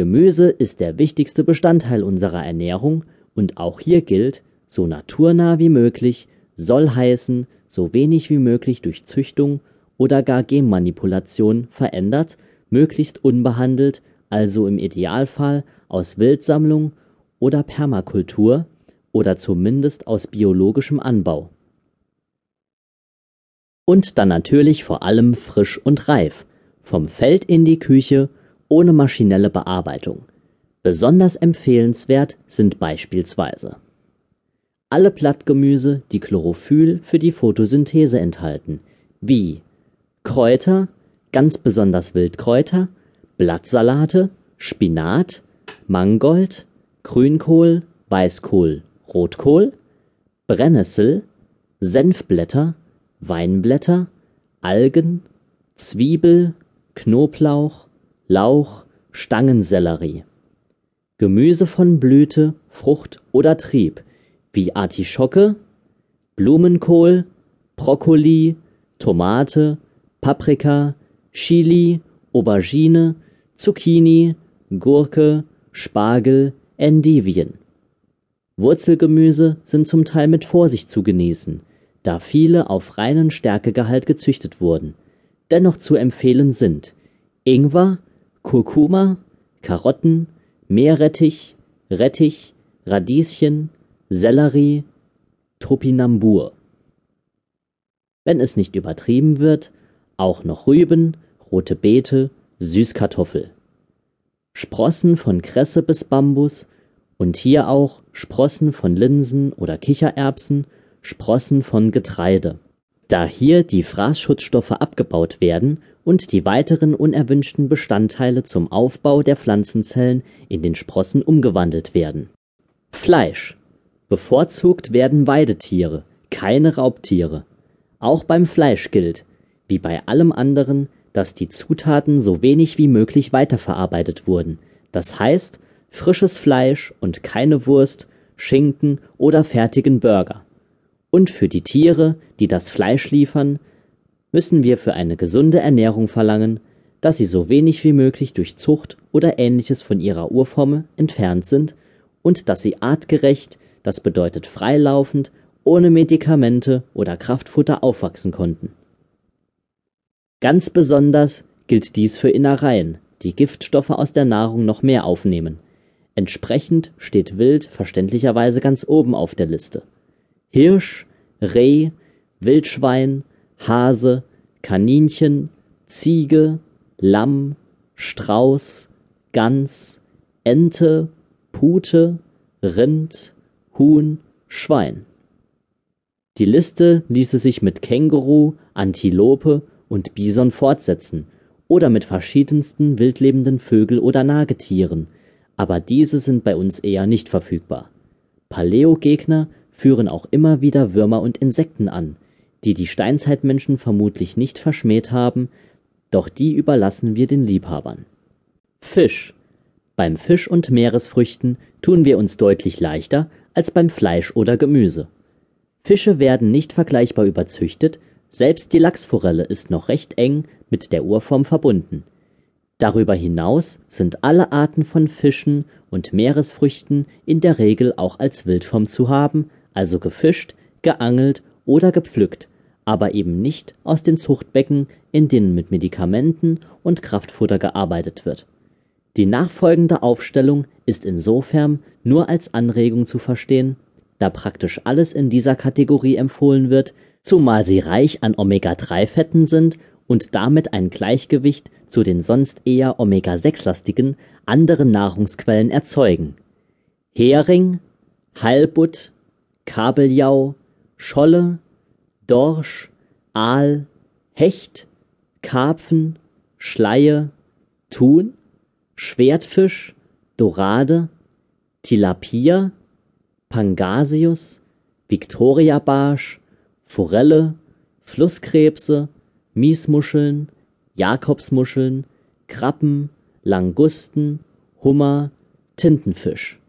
Gemüse ist der wichtigste Bestandteil unserer Ernährung und auch hier gilt, so naturnah wie möglich soll heißen, so wenig wie möglich durch Züchtung oder gar Genmanipulation verändert, möglichst unbehandelt, also im Idealfall aus Wildsammlung oder Permakultur oder zumindest aus biologischem Anbau. Und dann natürlich vor allem frisch und reif, vom Feld in die Küche, ohne maschinelle Bearbeitung. Besonders empfehlenswert sind beispielsweise alle Blattgemüse, die Chlorophyll für die Photosynthese enthalten, wie Kräuter, ganz besonders Wildkräuter, Blattsalate, Spinat, Mangold, Grünkohl, Weißkohl, Rotkohl, Brennnessel, Senfblätter, Weinblätter, Algen, Zwiebel, Knoblauch, Lauch, Stangensellerie. Gemüse von Blüte, Frucht oder Trieb wie Artischocke, Blumenkohl, Brokkoli, Tomate, Paprika, Chili, Aubergine, Zucchini, Gurke, Spargel, Endivien. Wurzelgemüse sind zum Teil mit Vorsicht zu genießen, da viele auf reinen Stärkegehalt gezüchtet wurden. Dennoch zu empfehlen sind Ingwer, Kurkuma, Karotten, Meerrettich, Rettich, Radieschen, Sellerie, Topinambur. Wenn es nicht übertrieben wird, auch noch Rüben, rote Beete, Süßkartoffel. Sprossen von Kresse bis Bambus und hier auch Sprossen von Linsen oder Kichererbsen, Sprossen von Getreide. Da hier die Fraßschutzstoffe abgebaut werden und die weiteren unerwünschten Bestandteile zum Aufbau der Pflanzenzellen in den Sprossen umgewandelt werden. Fleisch Bevorzugt werden Weidetiere, keine Raubtiere. Auch beim Fleisch gilt, wie bei allem anderen, dass die Zutaten so wenig wie möglich weiterverarbeitet wurden, das heißt frisches Fleisch und keine Wurst, Schinken oder fertigen Burger. Und für die Tiere, die das Fleisch liefern, müssen wir für eine gesunde Ernährung verlangen, dass sie so wenig wie möglich durch Zucht oder ähnliches von ihrer Urform entfernt sind und dass sie artgerecht das bedeutet freilaufend, ohne Medikamente oder Kraftfutter aufwachsen konnten. Ganz besonders gilt dies für Innereien, die Giftstoffe aus der Nahrung noch mehr aufnehmen. Entsprechend steht Wild verständlicherweise ganz oben auf der Liste. Hirsch, Reh, Wildschwein, Hase, Kaninchen, Ziege, Lamm, Strauß, Gans, Ente, Pute, Rind, Huhn, Schwein. Die Liste ließe sich mit Känguru, Antilope und Bison fortsetzen oder mit verschiedensten wildlebenden Vögel oder Nagetieren, aber diese sind bei uns eher nicht verfügbar. Paläogegner führen auch immer wieder Würmer und Insekten an, die die Steinzeitmenschen vermutlich nicht verschmäht haben, doch die überlassen wir den Liebhabern. Fisch. Beim Fisch und Meeresfrüchten tun wir uns deutlich leichter als beim Fleisch oder Gemüse. Fische werden nicht vergleichbar überzüchtet, selbst die Lachsforelle ist noch recht eng mit der Urform verbunden. Darüber hinaus sind alle Arten von Fischen und Meeresfrüchten in der Regel auch als Wildform zu haben, also gefischt, geangelt oder gepflückt, aber eben nicht aus den Zuchtbecken, in denen mit Medikamenten und Kraftfutter gearbeitet wird die nachfolgende Aufstellung ist insofern nur als Anregung zu verstehen, da praktisch alles in dieser Kategorie empfohlen wird, zumal sie reich an Omega-3-Fetten sind und damit ein Gleichgewicht zu den sonst eher Omega-6-lastigen anderen Nahrungsquellen erzeugen. Hering, Heilbutt, Kabeljau, Scholle, Dorsch, Aal, Hecht, Karpfen, Schleie, Thun Schwertfisch, Dorade, Tilapia, Pangasius, Viktoriabarsch, Forelle, Flusskrebse, Miesmuscheln, Jakobsmuscheln, Krabben, Langusten, Hummer, Tintenfisch